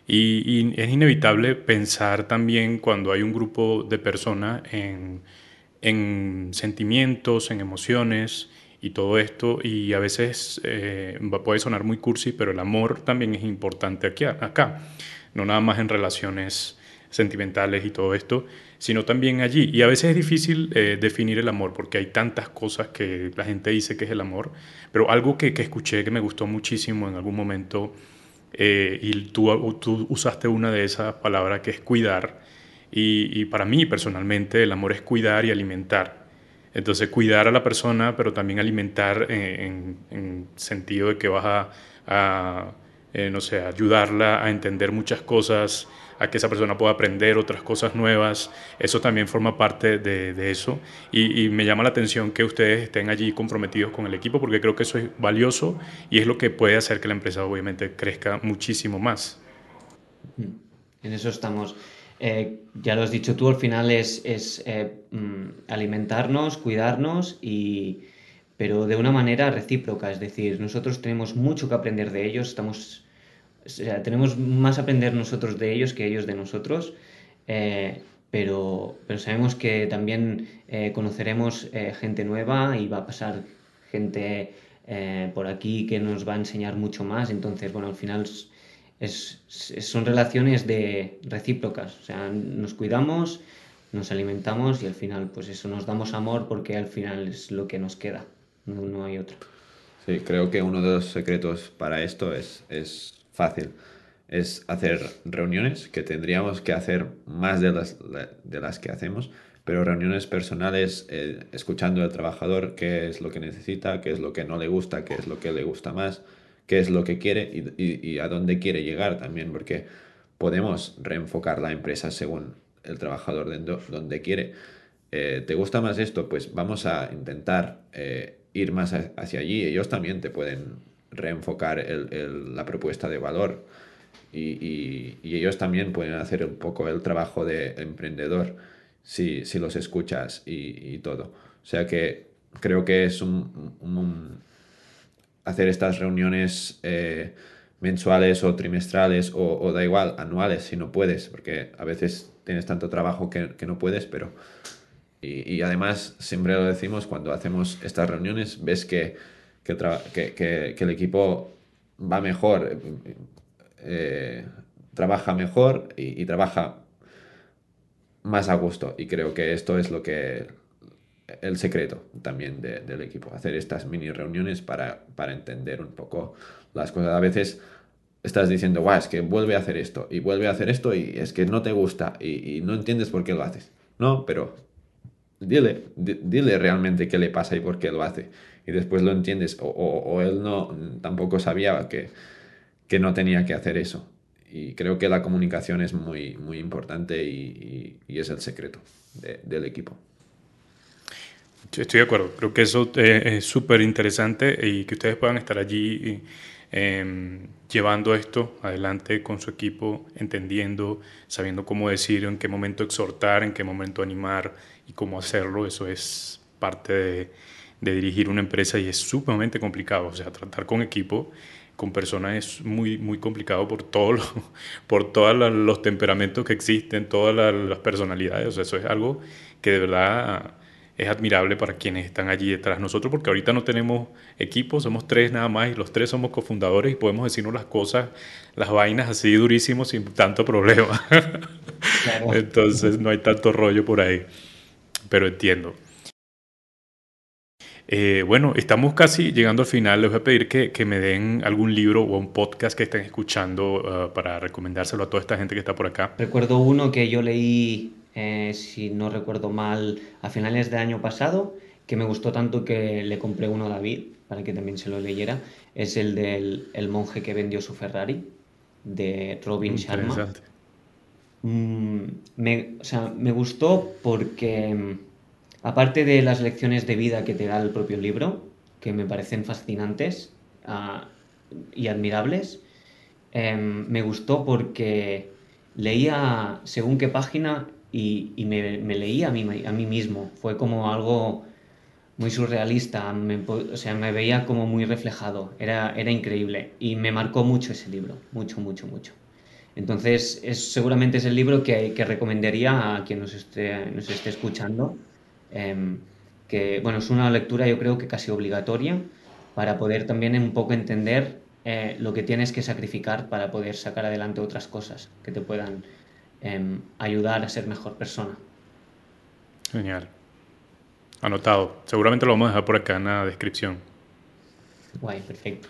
Y, es inevitable pensar también cuando hay un grupo de personas en, en sentimientos, en emociones y todo esto. Y a veces eh, puede sonar muy cursi, pero el amor también es importante aquí, acá, no nada más en relaciones sentimentales y todo esto, sino también allí. Y a veces es difícil eh, definir el amor porque hay tantas cosas que la gente dice que es el amor, pero algo que, que escuché que me gustó muchísimo en algún momento, eh, y tú, tú, usaste una de esas palabras que es cuidar, y, para mí personalmente el amor es cuidar y alimentar. Entonces cuidar a la persona, pero también alimentar en, en, sentido de que vas a eh, no sé, ayudarla a entender muchas cosas, a que esa persona pueda aprender otras cosas nuevas. Eso también forma parte de, eso. Y, me llama la atención que ustedes estén allí comprometidos con el equipo porque creo que eso es valioso y es lo que puede hacer que la empresa obviamente crezca muchísimo más. En eso estamos. Eh, ya lo has dicho tú, al final es, es eh, mm, alimentarnos, cuidarnos y pero de una manera recíproca, es decir, nosotros tenemos mucho que aprender de ellos, estamos tenemos más aprender nosotros de ellos que ellos de nosotros, eh, pero, pero sabemos que también eh, conoceremos eh, gente nueva y va a pasar gente por aquí que nos va a enseñar mucho más. Entonces, bueno, al final es, son relaciones de recíprocas, o sea, nos cuidamos, nos alimentamos y al final, pues eso, nos damos amor porque al final es lo que nos queda, no, hay otro. Sí, creo que uno de los secretos para esto es, es fácil, es hacer reuniones, que tendríamos que hacer más de las, de las que hacemos, pero reuniones personales, eh, escuchando al trabajador qué es lo que necesita, qué es lo que no le gusta, qué es lo que le gusta más, qué es lo que quiere y, a dónde quiere llegar también, porque podemos reenfocar la empresa según el trabajador de donde quiere. Eh, ¿Te gusta más esto? Pues vamos a intentar eh, ir más hacia allí. Ellos también te pueden reenfocar la propuesta de valor y, ellos también pueden hacer un poco el trabajo de emprendedor si, los escuchas y, todo. O sea que creo que es hacer estas reuniones eh, mensuales o trimestrales o, da igual, anuales si no puedes, porque a veces tienes tanto trabajo que, que no puedes, pero... Y, y, además, siempre lo decimos, cuando hacemos estas reuniones, ves que, que, el equipo va mejor, eh, trabaja mejor y, y, trabaja más a gusto. Y creo que esto es lo que el secreto también del equipo, hacer estas mini reuniones para, para, entender un poco las cosas. A veces estás diciendo, guau, es que vuelve a hacer esto y vuelve a hacer esto y es que no te gusta y, no entiendes por qué lo haces. No, pero dile, dile realmente qué le pasa y por qué lo hace. Y después lo entiendes. O, o, él no tampoco sabía que, que no tenía que hacer eso y creo que la comunicación es muy, muy importante y, es el secreto del equipo. Estoy de acuerdo, creo que eso eh, es súper interesante y que ustedes puedan estar allí em, llevando esto adelante con su equipo, entendiendo, sabiendo cómo decir, en qué momento exhortar, en qué momento animar y cómo hacerlo, eso es parte de, de dirigir una empresa y es sumamente complicado, o sea, tratar con equipo con personas es muy, muy complicado por, todo por todos los temperamentos que existen, todas las, personalidades. O sea, eso es algo que de verdad es admirable para quienes están allí detrás de nosotros, porque ahorita no tenemos equipo, somos tres nada más y los tres somos cofundadores y podemos decirnos las cosas, las vainas así durísimos sin tanto problema. Entonces no hay tanto rollo por ahí, pero entiendo. Eh, bueno, estamos casi llegando al final. Les voy a pedir que, que me den algún libro o un podcast que estén escuchando uh, para recomendárselo a toda esta gente que está por acá. Recuerdo uno que yo leí, eh, si no recuerdo mal, a finales de año pasado, que me gustó tanto que le compré uno a David para que también se lo leyera. Es el del el monje que vendió su Ferrari, de Robin Sharma. Mm, me, o sea, me gustó porque Aparte de las lecciones de vida que te da el propio libro, que me parecen fascinantes ah, y admirables, em, me gustó porque leía según qué página y, me, leía a mí, a mí mismo. Fue como algo muy surrealista, o sea, me veía como muy reflejado, era, era increíble y me marcó mucho ese libro, mucho, mucho, mucho. Entonces, es, seguramente es el libro que, que recomendaría a quien nos esté, nos esté escuchando Em, que bueno, es una lectura yo creo que casi obligatoria para poder también un poco entender eh, lo que tienes que sacrificar para poder sacar adelante otras cosas que te puedan em, ayudar a ser mejor persona. Genial. Anotado. Seguramente lo vamos a dejar por acá en la descripción. Guay, perfecto.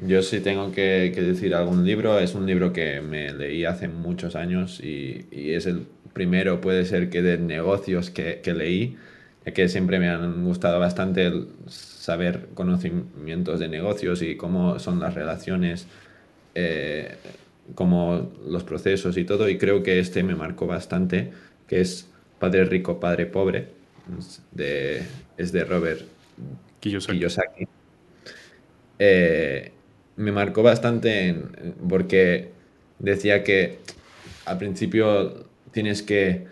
Yo sí tengo que, decir algún libro. Es un libro que me leí hace muchos años y, y es el primero puede ser que de negocios que, que leí, ya que siempre me han gustado bastante el saber conocimientos de negocios y cómo son las relaciones, eh, como los procesos y todo, y creo que este me marcó bastante, que es Padre Rico, Padre Pobre, de, es de Robert Kiyosaki. Eh, me marcó bastante porque decía que al principio tienes que,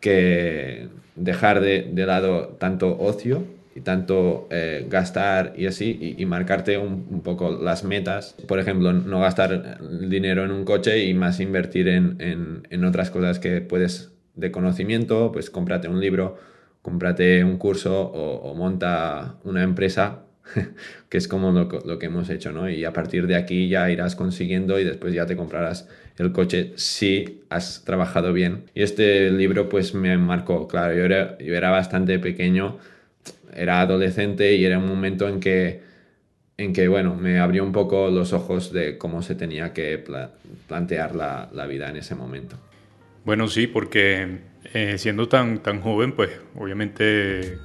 que dejar de, lado tanto ocio y tanto eh, gastar y así, y, marcarte un, poco las metas. Por ejemplo, no gastar dinero en un coche y más invertir en, otras cosas que puedes de conocimiento, pues cómprate un libro, cómprate un curso o, monta una empresa que es como lo, lo, que hemos hecho, ¿no? Y a partir de aquí ya irás consiguiendo y después ya te comprarás el coche si has trabajado bien. Y este libro pues me marcó, claro, yo era, bastante pequeño, era adolescente y era un momento en que, en que bueno, me abrió un poco los ojos de cómo se tenía que plantear la, la, vida en ese momento. Bueno, sí, porque eh, siendo tan, tan joven, pues obviamente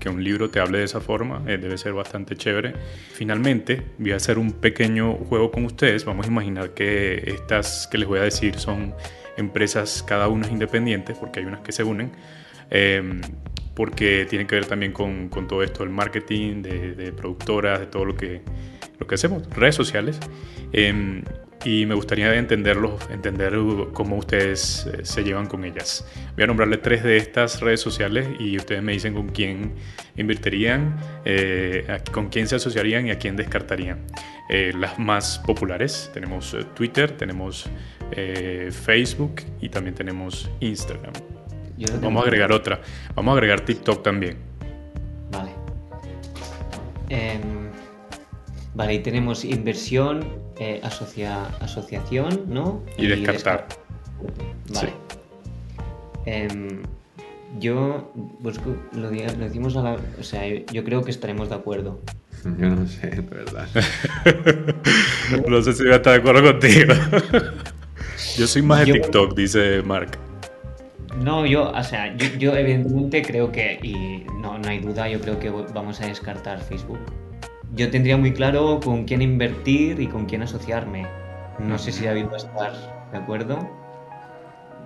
que un libro te hable de esa forma eh, debe ser bastante chévere. Finalmente, voy a hacer un pequeño juego con ustedes. Vamos a imaginar que estas que les voy a decir son empresas, cada una es independiente, porque hay unas que se unen, eh, porque tienen que ver también con, con todo esto, el marketing de, de, productoras, de todo lo que, lo que hacemos, redes sociales. Eh, y me gustaría entenderlo, entender cómo ustedes eh, se llevan con ellas. Voy a nombrarle tres de estas redes sociales y ustedes me dicen con quién invertirían, eh, con quién se asociarían y a quién descartarían. Eh, las más populares tenemos Twitter, tenemos Facebook y también tenemos Instagram. Vamos a agregar otra. Vamos a agregar TikTok también. Vale. Em, vale, y tenemos inversión, eh, asocia, asociación, ¿no? Y, descartar. Vale. Em, yo pues, lo, decimos a la. O sea, yo creo que estaremos de acuerdo. Yo no sé, de verdad. no sé si voy a estar de acuerdo contigo. yo soy más de TikTok, dice Mark. No, yo, o sea, yo, yo, evidentemente creo que, y no, no hay duda, yo creo que vamos a descartar Facebook yo tendría muy claro con quién invertir y con quién asociarme. No sé si David va a estar de acuerdo.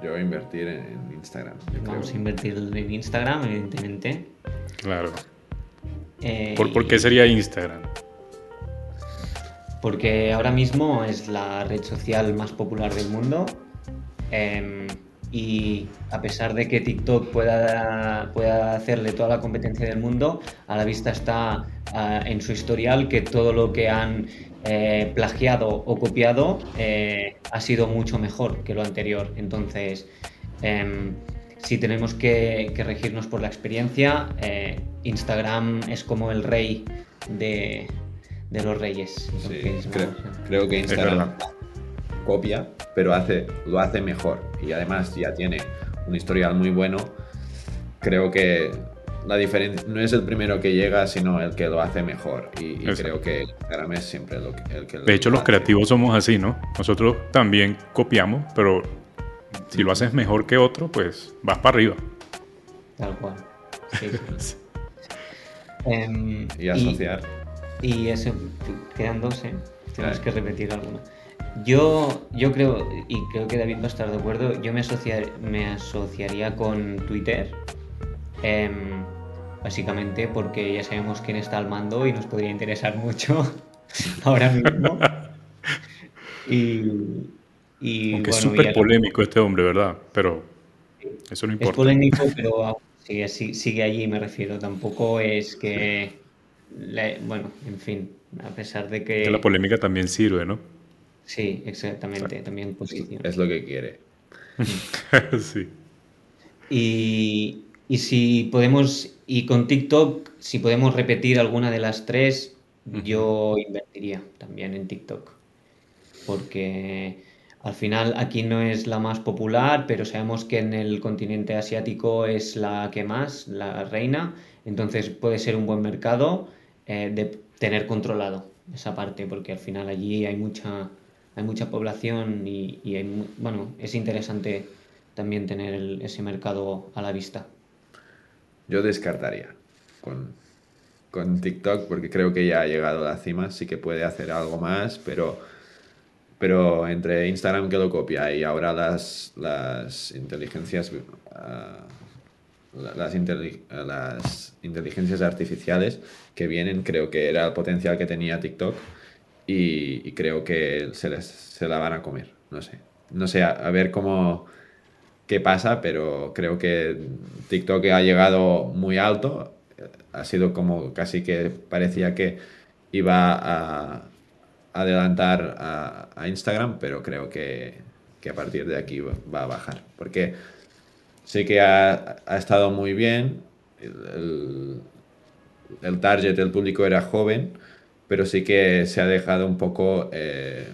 Yo voy a invertir en Instagram. Vamos a invertir en Instagram, evidentemente. Claro. Eh, ¿Por, qué sería Instagram? Porque ahora mismo es la red social más popular del mundo. Em, y a pesar de que TikTok pueda, pueda hacerle toda la competencia del mundo, a la vista está ah, en su historial que todo lo que han eh, plagiado o copiado eh, ha sido mucho mejor que lo anterior. Entonces, em, si tenemos que, regirnos por la experiencia, eh, Instagram es como el rey de, los reyes. creo, que Instagram copia, pero hace, lo hace mejor. Y además ya tiene un historial muy bueno. Creo que la diferencia no es el primero que llega, sino el que lo hace mejor. Y, creo que Instagram es siempre lo que, el que De hecho, los creativos somos así, ¿no? Nosotros también copiamos, pero si lo haces mejor que otro, pues vas para arriba. Tal cual. Em, y asociar. Y, eso, quedan dos, ¿eh? Tienes que repetir alguna. Yo, yo creo, y creo que David va a estar de acuerdo, yo me, me asociaría con Twitter, em, básicamente porque ya sabemos quién está al mando y nos podría interesar mucho ahora mismo. Y, y Aunque es súper polémico este hombre, ¿verdad? Pero eso no importa. Es polémico, pero sigue, sigue allí, me refiero. Tampoco es que, bueno, en fin, a pesar de que... que la polémica también sirve, ¿no? Sí, exactamente, también posición. Es lo que quiere. sí. Y, y, si podemos, y con TikTok, si podemos repetir alguna de las tres, yo invertiría también en TikTok. Porque al final aquí no es la más popular, pero sabemos que en el continente asiático es la que más, la reina. Entonces puede ser un buen mercado eh, de tener controlado esa parte, porque al final allí hay mucha hay mucha población y, bueno, es interesante también tener ese mercado a la vista. Yo descartaría con, con, TikTok porque creo que ya ha llegado a la cima, sí que puede hacer algo más, pero, pero entre Instagram que lo copia y ahora las, las inteligencias... Uh, las, las inteligencias artificiales que vienen, creo que era el potencial que tenía TikTok y, creo que se, se la van a comer. No sé. No sé, a, ver cómo qué pasa, pero creo que TikTok ha llegado muy alto. Ha sido como casi que parecía que iba a adelantar a, Instagram, pero creo que, que, a partir de aquí va a bajar. Porque sé que ha, ha estado muy bien. El, el target, el público era joven, pero sí que se ha dejado un poco... Eh,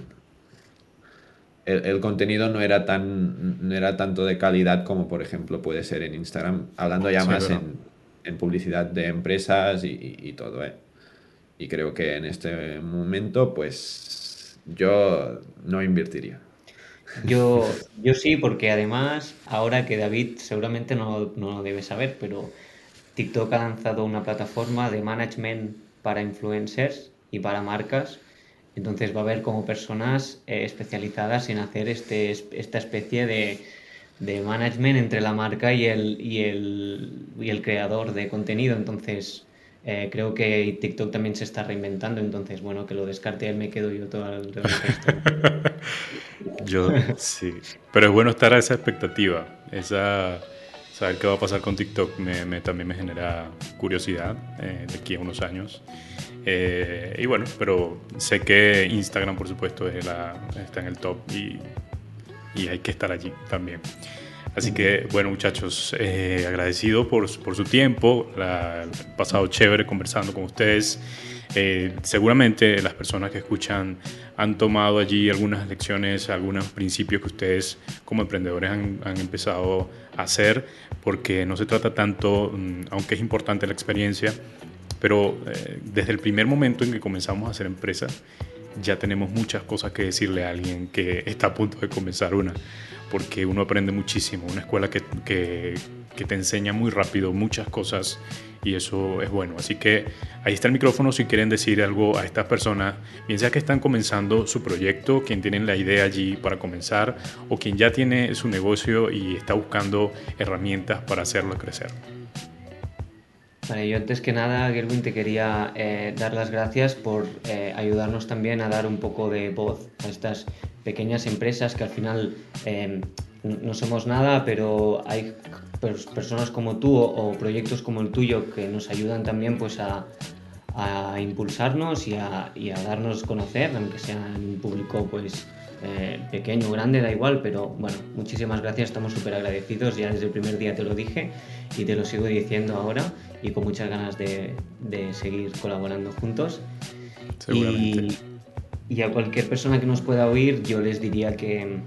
el, contenido no era, tan, no era tanto de calidad como, por ejemplo, puede ser en Instagram, hablando ya más en, en, publicidad de empresas y, y, todo. ¿eh? Y creo que en este momento, pues yo no invertiría. Yo, yo sí, porque además, ahora que David seguramente no, no lo debe saber, pero TikTok ha lanzado una plataforma de management para influencers y para marcas. Entonces va a haber como personas eh, especializadas en hacer este, esta especie de, de, management entre la marca y el, y el, y el creador de contenido. Entonces eh, creo que TikTok también se está reinventando. Entonces, bueno, que lo descarte él me quedo yo todo el resto. yo sí. Pero es bueno estar a esa expectativa. Esa saber qué va a pasar con TikTok me, también me genera curiosidad eh, de aquí a unos años. Eh, y bueno, pero sé que Instagram, por supuesto, es está en el top y, y, hay que estar allí también. Así que, bueno, muchachos, eh, agradecido por, por, su tiempo, la, el pasado chévere conversando con ustedes. Eh, seguramente las personas que escuchan han tomado allí algunas lecciones, algunos principios que ustedes como emprendedores han, han empezado a hacer, porque no se trata tanto, mm, aunque es importante la experiencia, pero eh, desde el primer momento en que comenzamos a hacer empresa, ya tenemos muchas cosas que decirle a alguien que está a punto de comenzar una, porque uno aprende muchísimo, una escuela que, que, te enseña muy rápido muchas cosas y eso es bueno. Así que ahí está el micrófono si quieren decir algo a estas personas, bien que están comenzando su proyecto, quien tienen la idea allí para comenzar o quien ya tiene su negocio y está buscando herramientas para hacerlo crecer. Vale, yo antes que nada, Gerwin, te quería eh, dar las gracias por eh, ayudarnos también a dar un poco de voz a estas pequeñas empresas que al final eh, no somos nada, pero hay personas como tú o, proyectos como el tuyo que nos ayudan también pues a, impulsarnos y a, y a, darnos conocer, aunque sea en un público pues eh, pequeño grande, da igual, pero bueno, muchísimas gracias, estamos súper agradecidos, ya desde el primer día te lo dije y te lo sigo diciendo ahora y con muchas ganas de, de seguir colaborando juntos. Y, y, a cualquier persona que nos pueda oír, yo les diría que,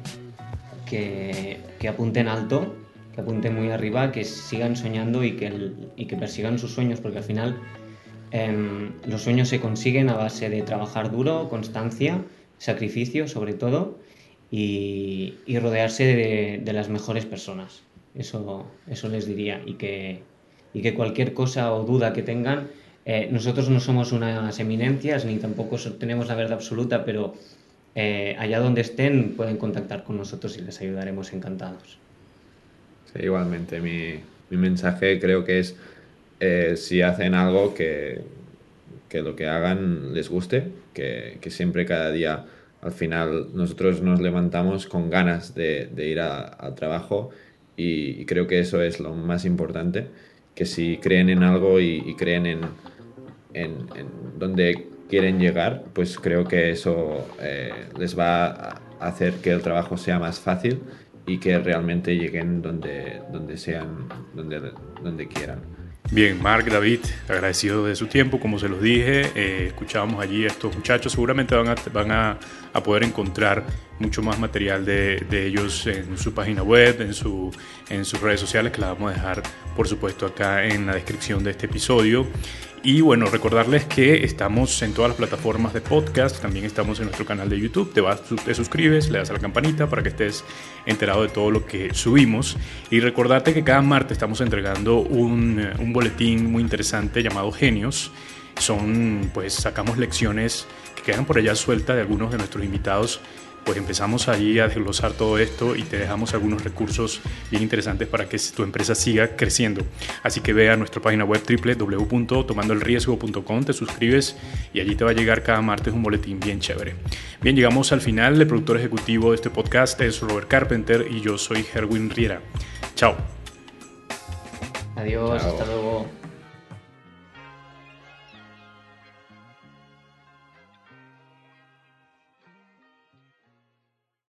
que, que apunten alto, que apunten muy arriba, que sigan soñando y que, y que persigan sus sueños, porque al final em, los sueños se consiguen a base de trabajar duro, constancia, sacrificio sobre todo, y, y rodearse de, de, las mejores personas. Eso, eso les diría. Y que, y que cualquier cosa o duda que tengan, eh, nosotros no somos unas eminencias ni tampoco tenemos la verdad absoluta, pero eh, allá donde estén pueden contactar con nosotros y les ayudaremos encantados. Sí, igualmente, mi, mi mensaje creo que es eh, si hacen algo que, que, lo que hagan les guste, que, que, siempre cada día al final nosotros nos levantamos con ganas de, ir al trabajo y, creo que eso es lo más importante, que si creen en algo y, creen en, en, en donde quieren llegar, pues creo que eso eh, les va a hacer que el trabajo sea más fácil y que realmente lleguen donde, donde sean, donde, donde quieran. Bien, Mark, David, agradecido de su tiempo, como se los dije, eh, escuchábamos allí a estos muchachos, seguramente van a, van a, a poder encontrar mucho más material de, de, ellos en su página web, en, su, en sus redes sociales, que la vamos a dejar, por supuesto, acá en la descripción de este episodio. Y bueno, recordarles que estamos en todas las plataformas de podcast, también estamos en nuestro canal de YouTube, te vas, te suscribes, le das a la campanita para que estés enterado de todo lo que subimos. Y recordarte que cada martes estamos entregando un, un boletín muy interesante llamado Genios. Son, pues sacamos lecciones que quedan por allá sueltas de algunos de nuestros invitados pues empezamos allí a desglosar todo esto y te dejamos algunos recursos bien interesantes para que tu empresa siga creciendo. Así que ve a nuestra página web www.tomandoelriesgo.com, te suscribes y allí te va a llegar cada martes un boletín bien chévere. Bien, llegamos al final. El productor ejecutivo de este podcast es Robert Carpenter y yo soy Herwin Riera. Chao. Adiós, hasta luego.